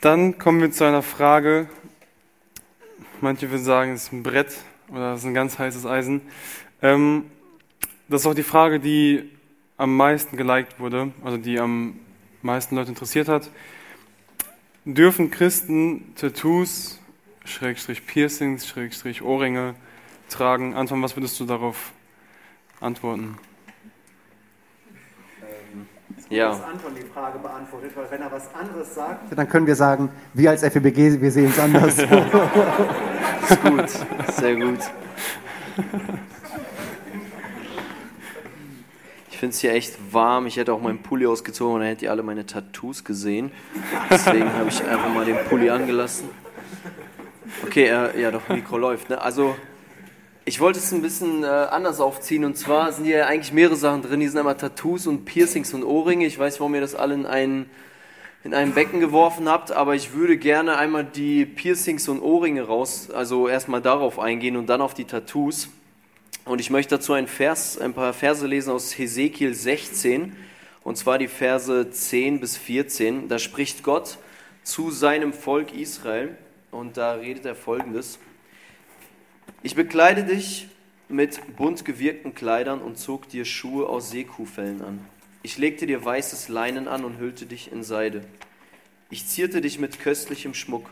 Dann kommen wir zu einer Frage. Manche würden sagen, es ist ein Brett oder es ist ein ganz heißes Eisen. Ähm, das ist auch die Frage, die am meisten geliked wurde, also die am meisten Leute interessiert hat. Dürfen Christen Tattoos, Schrägstrich Piercings, Schrägstrich Ohrringe tragen? Anton, was würdest du darauf antworten? Ja. dass Anton die Frage beantwortet, weil wenn er was anderes sagt, dann können wir sagen, wir als FEBG, wir sehen es anders. ist gut, sehr gut. Ich finde es hier echt warm. Ich hätte auch meinen Pulli ausgezogen und dann hättet ihr alle meine Tattoos gesehen. Deswegen habe ich einfach mal den Pulli angelassen. Okay, äh, ja, doch, Mikro läuft. Ne? Also, ich wollte es ein bisschen äh, anders aufziehen und zwar sind hier eigentlich mehrere Sachen drin. Hier sind einmal Tattoos und Piercings und Ohrringe. Ich weiß, warum ihr das alle in ein, in ein Becken geworfen habt, aber ich würde gerne einmal die Piercings und Ohrringe raus, also erstmal darauf eingehen und dann auf die Tattoos. Und ich möchte dazu ein, Vers, ein paar Verse lesen aus Hesekiel 16, und zwar die Verse 10 bis 14. Da spricht Gott zu seinem Volk Israel und da redet er folgendes. Ich bekleide dich mit bunt gewirkten Kleidern und zog dir Schuhe aus Seekuhfellen an. Ich legte dir weißes Leinen an und hüllte dich in Seide. Ich zierte dich mit köstlichem Schmuck.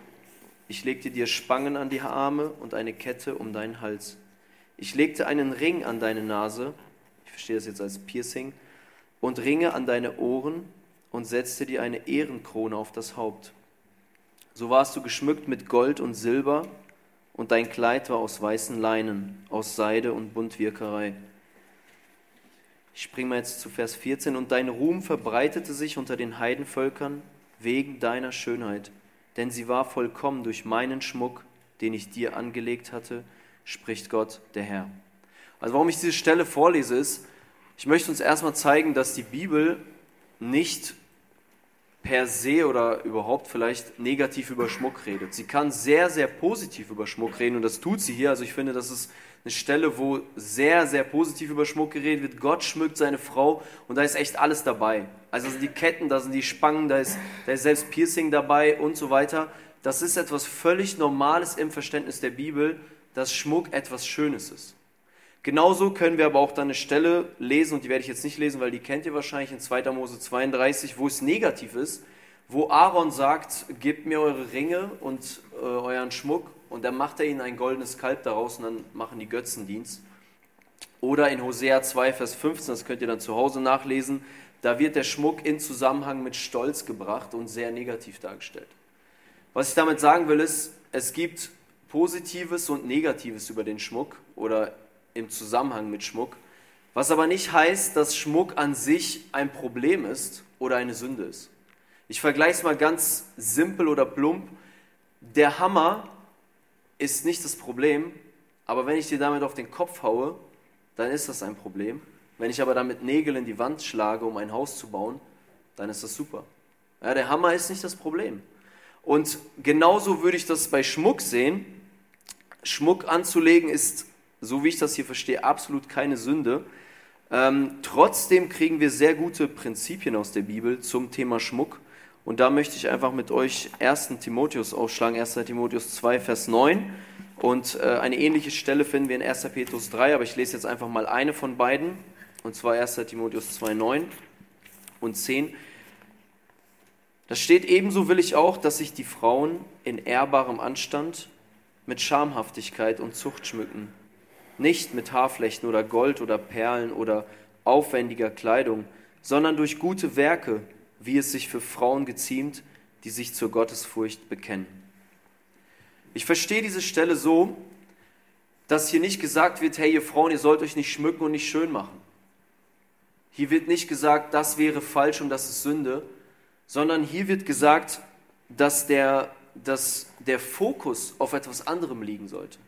Ich legte dir Spangen an die Arme und eine Kette um deinen Hals. Ich legte einen Ring an deine Nase, ich verstehe das jetzt als Piercing, und Ringe an deine Ohren und setzte dir eine Ehrenkrone auf das Haupt. So warst du geschmückt mit Gold und Silber und dein Kleid war aus weißen Leinen, aus Seide und Buntwirkerei. Ich springe mal jetzt zu Vers 14. Und dein Ruhm verbreitete sich unter den Heidenvölkern wegen deiner Schönheit, denn sie war vollkommen durch meinen Schmuck, den ich dir angelegt hatte, spricht Gott, der Herr. Also warum ich diese Stelle vorlese, ist, ich möchte uns erstmal zeigen, dass die Bibel nicht per se oder überhaupt vielleicht negativ über Schmuck redet. Sie kann sehr, sehr positiv über Schmuck reden und das tut sie hier. Also ich finde, das ist eine Stelle, wo sehr, sehr positiv über Schmuck geredet wird. Gott schmückt seine Frau und da ist echt alles dabei. Also sind die Ketten, da sind die Spangen, da ist, da ist selbst Piercing dabei und so weiter. Das ist etwas völlig Normales im Verständnis der Bibel, dass Schmuck etwas Schönes ist. Genauso können wir aber auch dann eine Stelle lesen, und die werde ich jetzt nicht lesen, weil die kennt ihr wahrscheinlich in 2. Mose 32, wo es negativ ist, wo Aaron sagt, gebt mir eure Ringe und äh, euren Schmuck, und dann macht er ihnen ein goldenes Kalb daraus und dann machen die Götzendienst. Oder in Hosea 2, Vers 15, das könnt ihr dann zu Hause nachlesen, da wird der Schmuck in Zusammenhang mit Stolz gebracht und sehr negativ dargestellt. Was ich damit sagen will, ist, es gibt Positives und Negatives über den Schmuck oder im Zusammenhang mit Schmuck, was aber nicht heißt, dass Schmuck an sich ein Problem ist oder eine Sünde ist. Ich vergleiche es mal ganz simpel oder plump. Der Hammer ist nicht das Problem, aber wenn ich dir damit auf den Kopf haue, dann ist das ein Problem. Wenn ich aber damit Nägel in die Wand schlage, um ein Haus zu bauen, dann ist das super. Ja, der Hammer ist nicht das Problem. Und genauso würde ich das bei Schmuck sehen. Schmuck anzulegen ist so wie ich das hier verstehe, absolut keine Sünde. Ähm, trotzdem kriegen wir sehr gute Prinzipien aus der Bibel zum Thema Schmuck. Und da möchte ich einfach mit euch 1. Timotheus aufschlagen, 1. Timotheus 2, Vers 9. Und äh, eine ähnliche Stelle finden wir in 1. Petrus 3, aber ich lese jetzt einfach mal eine von beiden, und zwar 1. Timotheus 2, 9 und 10. Da steht, ebenso will ich auch, dass sich die Frauen in ehrbarem Anstand mit Schamhaftigkeit und Zucht schmücken nicht mit Haarflechten oder Gold oder Perlen oder aufwendiger Kleidung, sondern durch gute Werke, wie es sich für Frauen geziemt, die sich zur Gottesfurcht bekennen. Ich verstehe diese Stelle so, dass hier nicht gesagt wird, hey ihr Frauen, ihr sollt euch nicht schmücken und nicht schön machen. Hier wird nicht gesagt, das wäre falsch und das ist Sünde, sondern hier wird gesagt, dass der, dass der Fokus auf etwas anderem liegen sollte.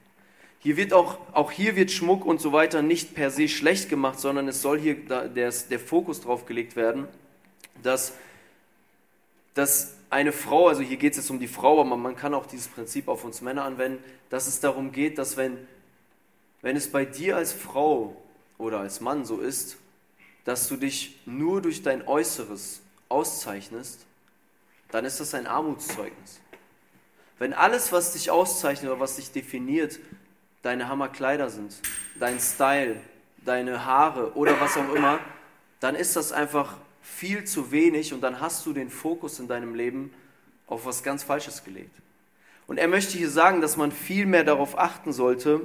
Hier wird auch, auch hier wird Schmuck und so weiter nicht per se schlecht gemacht, sondern es soll hier der, der Fokus drauf gelegt werden, dass, dass eine Frau, also hier geht es jetzt um die Frau, aber man kann auch dieses Prinzip auf uns Männer anwenden, dass es darum geht, dass wenn, wenn es bei dir als Frau oder als Mann so ist, dass du dich nur durch dein Äußeres auszeichnest, dann ist das ein Armutszeugnis. Wenn alles, was dich auszeichnet oder was dich definiert, deine Hammerkleider sind, dein Style, deine Haare oder was auch immer, dann ist das einfach viel zu wenig und dann hast du den Fokus in deinem Leben auf was ganz Falsches gelegt. Und er möchte hier sagen, dass man viel mehr darauf achten sollte,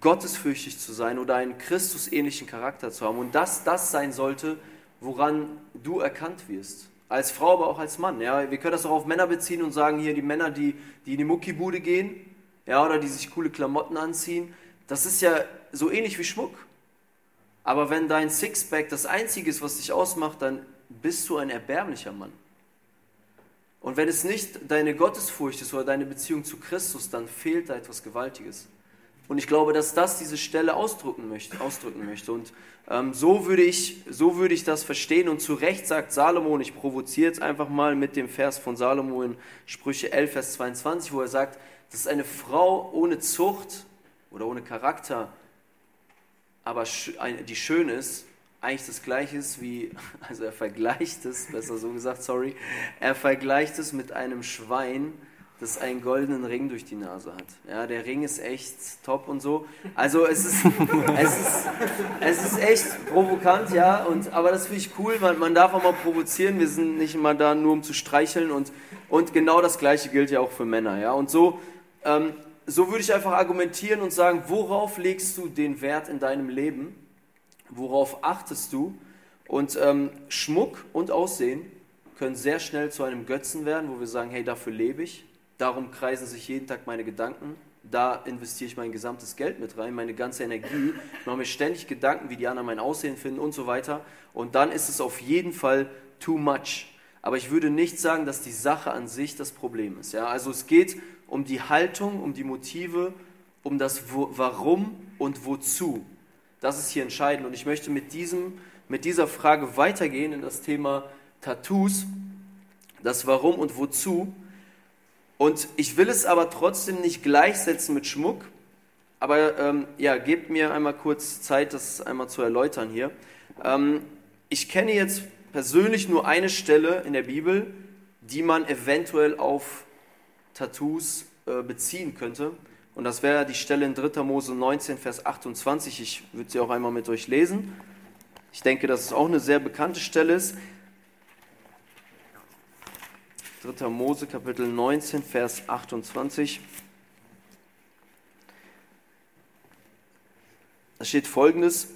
gottesfürchtig zu sein oder einen Christusähnlichen Charakter zu haben und dass das sein sollte, woran du erkannt wirst. Als Frau, aber auch als Mann. Ja, wir können das auch auf Männer beziehen und sagen, hier die Männer, die, die in die Muckibude gehen, ja, oder die sich coole Klamotten anziehen, das ist ja so ähnlich wie Schmuck. Aber wenn dein Sixpack das Einzige ist, was dich ausmacht, dann bist du ein erbärmlicher Mann. Und wenn es nicht deine Gottesfurcht ist oder deine Beziehung zu Christus, dann fehlt da etwas Gewaltiges. Und ich glaube, dass das diese Stelle ausdrücken möchte. Ausdrücken möchte. Und ähm, so, würde ich, so würde ich das verstehen. Und zu Recht sagt Salomo, und ich provoziere jetzt einfach mal mit dem Vers von Salomo in Sprüche 11, Vers 22, wo er sagt, dass eine Frau ohne Zucht oder ohne Charakter, aber die schön ist, eigentlich das gleiche ist wie, also er vergleicht es, besser so gesagt, sorry, er vergleicht es mit einem Schwein, das einen goldenen Ring durch die Nase hat. Ja, der Ring ist echt top und so. Also es ist, es ist, es ist echt provokant, ja, und, aber das finde ich cool, man, man darf auch mal provozieren, wir sind nicht immer da nur um zu streicheln und, und genau das Gleiche gilt ja auch für Männer, ja, und so, ähm, so würde ich einfach argumentieren und sagen, worauf legst du den Wert in deinem Leben? Worauf achtest du? Und ähm, Schmuck und Aussehen können sehr schnell zu einem Götzen werden, wo wir sagen, hey, dafür lebe ich, darum kreisen sich jeden Tag meine Gedanken, da investiere ich mein gesamtes Geld mit rein, meine ganze Energie, ich mache mir ständig Gedanken, wie die anderen mein Aussehen finden und so weiter. Und dann ist es auf jeden Fall too much. Aber ich würde nicht sagen, dass die Sache an sich das Problem ist. Ja? Also es geht um die Haltung, um die Motive, um das Warum und Wozu. Das ist hier entscheidend. Und ich möchte mit, diesem, mit dieser Frage weitergehen in das Thema Tattoos, das Warum und Wozu. Und ich will es aber trotzdem nicht gleichsetzen mit Schmuck. Aber ähm, ja, gebt mir einmal kurz Zeit, das einmal zu erläutern hier. Ähm, ich kenne jetzt persönlich nur eine Stelle in der Bibel, die man eventuell auf Tattoos äh, beziehen könnte. Und das wäre die Stelle in 3. Mose 19, Vers 28. Ich würde sie auch einmal mit euch lesen. Ich denke, dass es auch eine sehr bekannte Stelle ist. 3. Mose, Kapitel 19, Vers 28. Da steht folgendes: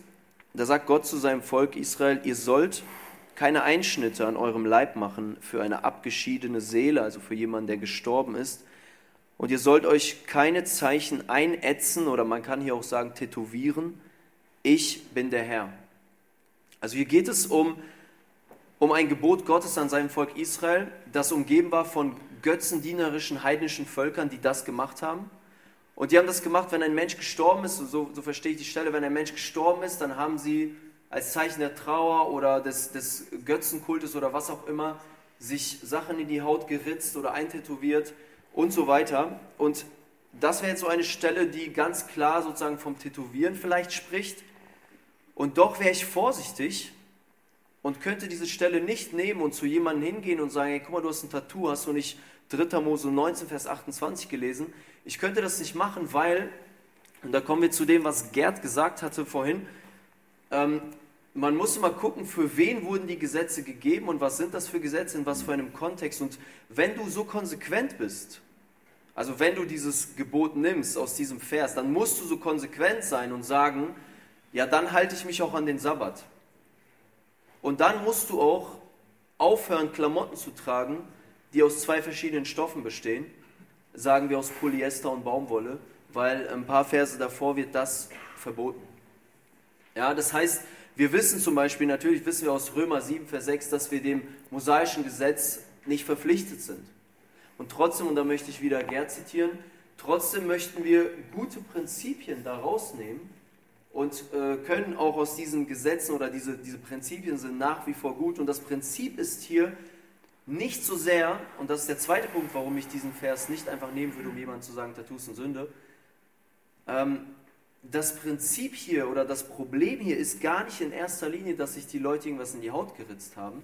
Da sagt Gott zu seinem Volk Israel: Ihr sollt keine Einschnitte an eurem Leib machen für eine abgeschiedene Seele, also für jemanden, der gestorben ist und ihr sollt euch keine Zeichen einätzen oder man kann hier auch sagen tätowieren. Ich bin der Herr. Also hier geht es um, um ein Gebot Gottes an seinem Volk Israel, das umgeben war von götzendienerischen heidnischen Völkern, die das gemacht haben. Und die haben das gemacht, wenn ein Mensch gestorben ist, so, so verstehe ich die Stelle, wenn ein Mensch gestorben ist, dann haben sie als Zeichen der Trauer oder des, des Götzenkultes oder was auch immer sich Sachen in die Haut geritzt oder eintätowiert und so weiter. Und das wäre jetzt so eine Stelle, die ganz klar sozusagen vom Tätowieren vielleicht spricht. Und doch wäre ich vorsichtig und könnte diese Stelle nicht nehmen und zu jemandem hingehen und sagen, hey, guck mal, du hast ein Tattoo, hast du nicht 3. Mose 19, Vers 28 gelesen? Ich könnte das nicht machen, weil, und da kommen wir zu dem, was Gerd gesagt hatte vorhin, ähm, man muss immer gucken, für wen wurden die Gesetze gegeben und was sind das für Gesetze, in was für einem Kontext. Und wenn du so konsequent bist also wenn du dieses Gebot nimmst aus diesem Vers, dann musst du so konsequent sein und sagen, ja, dann halte ich mich auch an den Sabbat. Und dann musst du auch aufhören, Klamotten zu tragen, die aus zwei verschiedenen Stoffen bestehen, sagen wir aus Polyester und Baumwolle, weil ein paar Verse davor wird das verboten. Ja, das heißt, wir wissen zum Beispiel, natürlich wissen wir aus Römer 7, Vers 6, dass wir dem mosaischen Gesetz nicht verpflichtet sind. Und trotzdem, und da möchte ich wieder Gerd zitieren, trotzdem möchten wir gute Prinzipien daraus nehmen und äh, können auch aus diesen Gesetzen oder diese, diese Prinzipien sind nach wie vor gut. Und das Prinzip ist hier nicht so sehr, und das ist der zweite Punkt, warum ich diesen Vers nicht einfach nehmen würde, um jemandem zu sagen, Tattoos sind Sünde. Ähm, das Prinzip hier oder das Problem hier ist gar nicht in erster Linie, dass sich die Leute irgendwas in die Haut geritzt haben,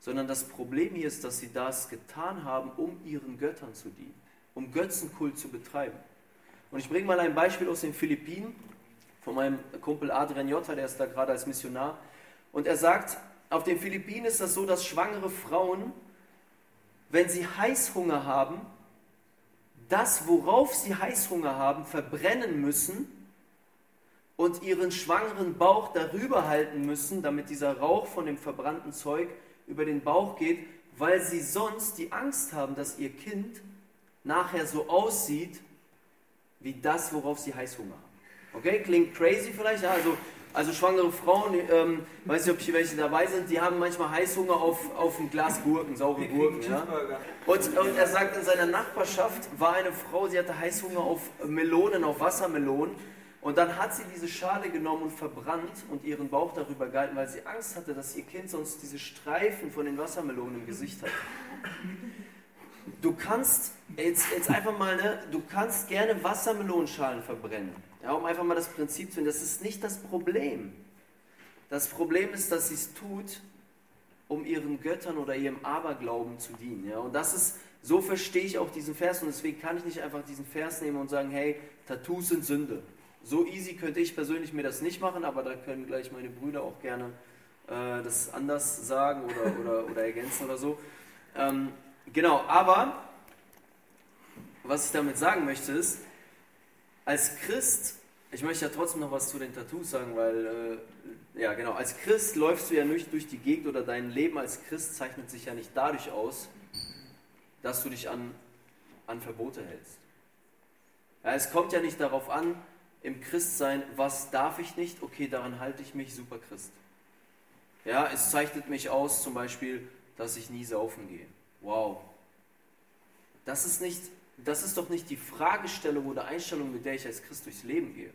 sondern das Problem hier ist, dass sie das getan haben, um ihren Göttern zu dienen, um Götzenkult zu betreiben. Und ich bringe mal ein Beispiel aus den Philippinen von meinem Kumpel Adrian Jotta, der ist da gerade als Missionar. Und er sagt, auf den Philippinen ist das so, dass schwangere Frauen, wenn sie Heißhunger haben, das, worauf sie Heißhunger haben, verbrennen müssen und ihren schwangeren Bauch darüber halten müssen, damit dieser Rauch von dem verbrannten Zeug über den Bauch geht, weil sie sonst die Angst haben, dass ihr Kind nachher so aussieht wie das, worauf sie Heißhunger haben. Okay, klingt crazy vielleicht, ja, also, also schwangere Frauen, ähm, weiß nicht, ob hier welche dabei sind, die haben manchmal Heißhunger auf, auf ein Glas Gurken, saure Gurken. Ja? Und, und er sagt, in seiner Nachbarschaft war eine Frau, sie hatte Heißhunger auf Melonen, auf Wassermelonen. Und dann hat sie diese Schale genommen und verbrannt und ihren Bauch darüber gehalten, weil sie Angst hatte, dass ihr Kind sonst diese Streifen von den Wassermelonen im Gesicht hat. Du kannst jetzt, jetzt einfach mal, ne, du kannst gerne Wassermelonenschalen verbrennen, ja, um einfach mal das Prinzip zu finden. Das ist nicht das Problem. Das Problem ist, dass sie es tut, um ihren Göttern oder ihrem Aberglauben zu dienen. Ja? Und das ist, so verstehe ich auch diesen Vers und deswegen kann ich nicht einfach diesen Vers nehmen und sagen, hey, Tattoos sind Sünde. So easy könnte ich persönlich mir das nicht machen, aber da können gleich meine Brüder auch gerne äh, das anders sagen oder, oder, oder ergänzen oder so. Ähm, genau, aber was ich damit sagen möchte ist, als Christ, ich möchte ja trotzdem noch was zu den Tattoos sagen, weil, äh, ja genau, als Christ läufst du ja nicht durch die Gegend oder dein Leben als Christ zeichnet sich ja nicht dadurch aus, dass du dich an, an Verbote hältst. Ja, es kommt ja nicht darauf an, im Christsein, was darf ich nicht? Okay, daran halte ich mich, super Christ. Ja, es zeichnet mich aus, zum Beispiel, dass ich nie saufen gehe. Wow. Das ist, nicht, das ist doch nicht die Fragestellung oder Einstellung, mit der ich als Christ durchs Leben gehe.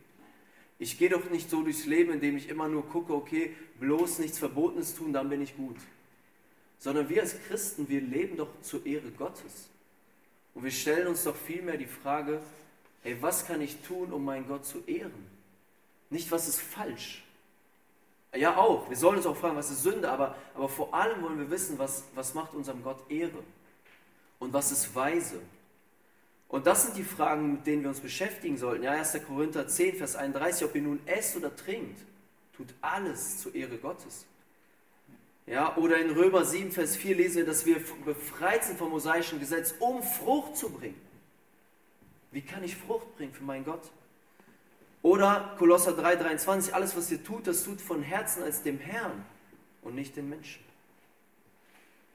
Ich gehe doch nicht so durchs Leben, indem ich immer nur gucke, okay, bloß nichts Verbotenes tun, dann bin ich gut. Sondern wir als Christen, wir leben doch zur Ehre Gottes. Und wir stellen uns doch vielmehr die Frage, Hey, was kann ich tun, um meinen Gott zu ehren? Nicht, was ist falsch. Ja, auch. Wir sollen uns auch fragen, was ist Sünde, aber, aber vor allem wollen wir wissen, was, was macht unserem Gott Ehre und was ist weise. Und das sind die Fragen, mit denen wir uns beschäftigen sollten. Ja, 1. Korinther 10, Vers 31, ob ihr nun esst oder trinkt, tut alles zur Ehre Gottes. Ja, oder in Römer 7, Vers 4 lesen wir, dass wir befreit sind vom mosaischen Gesetz, um Frucht zu bringen. Wie kann ich Frucht bringen für meinen Gott? Oder Kolosser 3,23, alles was ihr tut, das tut von Herzen als dem Herrn und nicht den Menschen.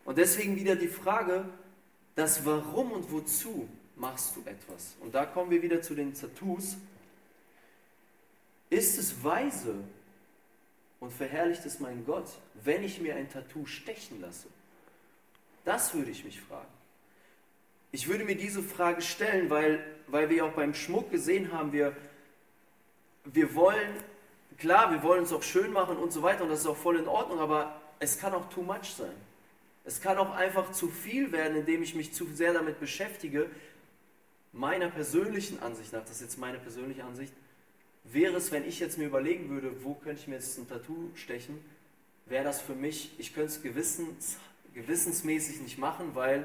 Und deswegen wieder die Frage, das Warum und Wozu machst du etwas? Und da kommen wir wieder zu den Tattoos. Ist es weise und verherrlicht es meinen Gott, wenn ich mir ein Tattoo stechen lasse? Das würde ich mich fragen. Ich würde mir diese Frage stellen, weil, weil wir auch beim Schmuck gesehen haben, wir, wir wollen, klar, wir wollen es auch schön machen und so weiter und das ist auch voll in Ordnung, aber es kann auch too much sein. Es kann auch einfach zu viel werden, indem ich mich zu sehr damit beschäftige. Meiner persönlichen Ansicht nach, das ist jetzt meine persönliche Ansicht, wäre es, wenn ich jetzt mir überlegen würde, wo könnte ich mir jetzt ein Tattoo stechen, wäre das für mich, ich könnte es gewissens, gewissensmäßig nicht machen, weil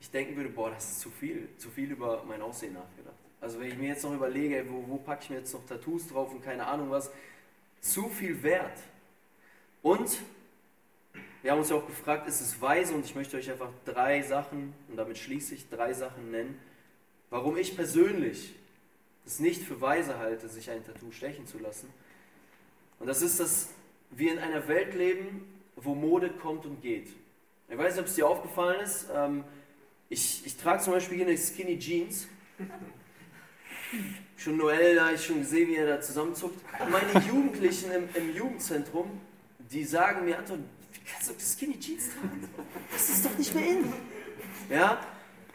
ich denken würde, boah, das ist zu viel, zu viel über mein Aussehen nachgedacht. Also wenn ich mir jetzt noch überlege, wo, wo packe ich mir jetzt noch Tattoos drauf und keine Ahnung was, zu viel wert. Und wir haben uns ja auch gefragt, ist es weise? Und ich möchte euch einfach drei Sachen, und damit schließe ich drei Sachen nennen, warum ich persönlich es nicht für weise halte, sich ein Tattoo stechen zu lassen. Und das ist, dass wir in einer Welt leben, wo Mode kommt und geht. Ich weiß nicht, ob es dir aufgefallen ist. Ähm, ich, ich trage zum Beispiel hier eine Skinny Jeans. Schon Noel, da ich schon gesehen, wie er da zusammenzuckt. Meine Jugendlichen im, im Jugendzentrum, die sagen mir, Anton, wie kannst du Skinny Jeans tragen? Das ist doch nicht mehr in. Ja,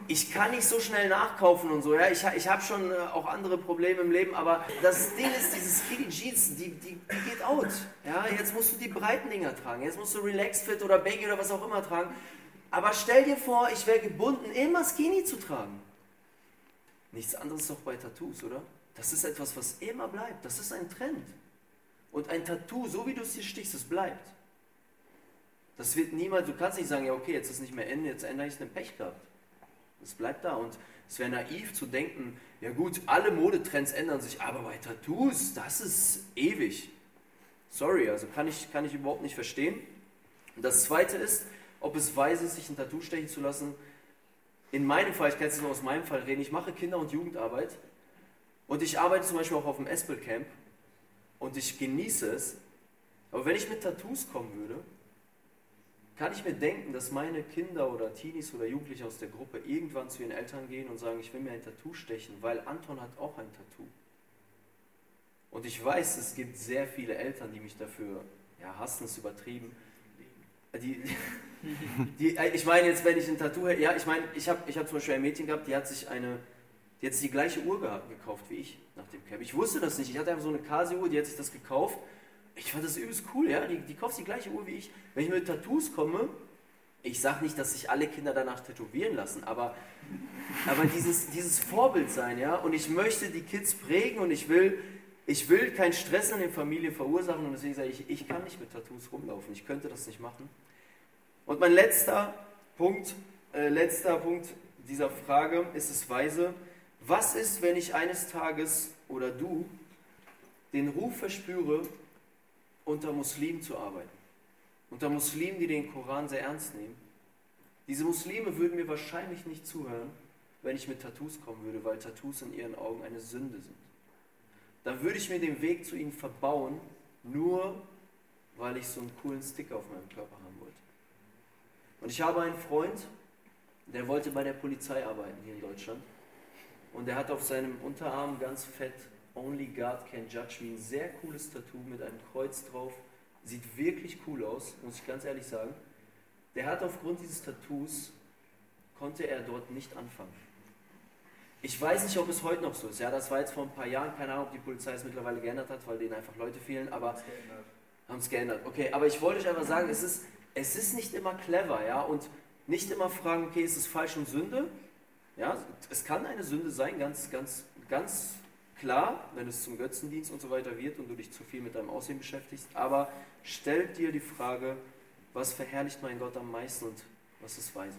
ich kann nicht so schnell nachkaufen und so. Ja, ich, ich habe schon äh, auch andere Probleme im Leben, aber das Ding ist, diese Skinny Jeans, die, die, die geht out. Ja, jetzt musst du die breiten Dinger tragen. Jetzt musst du Relax Fit oder Baggy oder was auch immer tragen. Aber stell dir vor, ich wäre gebunden, immer Skinny zu tragen. Nichts anderes doch bei Tattoos, oder? Das ist etwas, was immer bleibt. Das ist ein Trend. Und ein Tattoo, so wie du es hier stichst, es bleibt. Das wird niemals, du kannst nicht sagen, ja okay, jetzt ist nicht mehr Ende, jetzt ändere ich es, Pech gehabt. Das bleibt da und es wäre naiv zu denken, ja gut, alle Modetrends ändern sich, aber bei Tattoos, das ist ewig. Sorry, also kann ich, kann ich überhaupt nicht verstehen. Und das zweite ist, ob es weise ist, sich ein Tattoo stechen zu lassen. In meinem Fall, ich kann jetzt nur aus meinem Fall reden, ich mache Kinder- und Jugendarbeit und ich arbeite zum Beispiel auch auf dem Espel Camp und ich genieße es. Aber wenn ich mit Tattoos kommen würde, kann ich mir denken, dass meine Kinder oder Teenies oder Jugendliche aus der Gruppe irgendwann zu ihren Eltern gehen und sagen, ich will mir ein Tattoo stechen, weil Anton hat auch ein Tattoo. Und ich weiß, es gibt sehr viele Eltern, die mich dafür, ja, hassen ist übertrieben. Die, die, ich meine jetzt, wenn ich ein Tattoo hätte, ja, ich meine, ich habe ich hab zum Beispiel ein Mädchen gehabt, die hat sich eine, die hat sich die gleiche Uhr gekauft wie ich nach dem Camp. Ich wusste das nicht, ich hatte einfach so eine Casio-Uhr, die hat sich das gekauft ich fand das übelst cool, ja. Die, die kauft die gleiche Uhr wie ich. Wenn ich mit Tattoos komme, ich sage nicht, dass sich alle Kinder danach tätowieren lassen, aber, aber dieses, dieses Vorbild sein, ja. Und ich möchte die Kids prägen und ich will, ich will keinen Stress in den Familien verursachen und deswegen sage ich, ich kann nicht mit Tattoos rumlaufen. Ich könnte das nicht machen. Und mein letzter Punkt, äh, letzter Punkt dieser Frage ist es weise. Was ist, wenn ich eines Tages oder du den Ruf verspüre, unter Muslimen zu arbeiten. Unter Muslimen, die den Koran sehr ernst nehmen. Diese Muslime würden mir wahrscheinlich nicht zuhören, wenn ich mit Tattoos kommen würde, weil Tattoos in ihren Augen eine Sünde sind. Dann würde ich mir den Weg zu ihnen verbauen, nur weil ich so einen coolen Sticker auf meinem Körper haben wollte. Und ich habe einen Freund, der wollte bei der Polizei arbeiten hier in Deutschland. Und der hat auf seinem Unterarm ganz fett Only God Can Judge Me. Ein sehr cooles Tattoo mit einem Kreuz drauf. Sieht wirklich cool aus, muss ich ganz ehrlich sagen. Der hat aufgrund dieses Tattoos, konnte er dort nicht anfangen. Ich weiß nicht, ob es heute noch so ist. Ja, das war jetzt vor ein paar Jahren. Keine Ahnung, ob die Polizei es mittlerweile geändert hat, weil denen einfach Leute fehlen. Aber haben es geändert. Okay, aber ich wollte euch einfach sagen, es ist, es ist nicht immer clever, ja, und nicht immer fragen, okay, ist es falsch und Sünde? Ja, es kann eine Sünde sein, ganz, ganz, ganz Klar, wenn es zum Götzendienst und so weiter wird und du dich zu viel mit deinem Aussehen beschäftigst, aber stell dir die Frage, was verherrlicht mein Gott am meisten und was ist weise?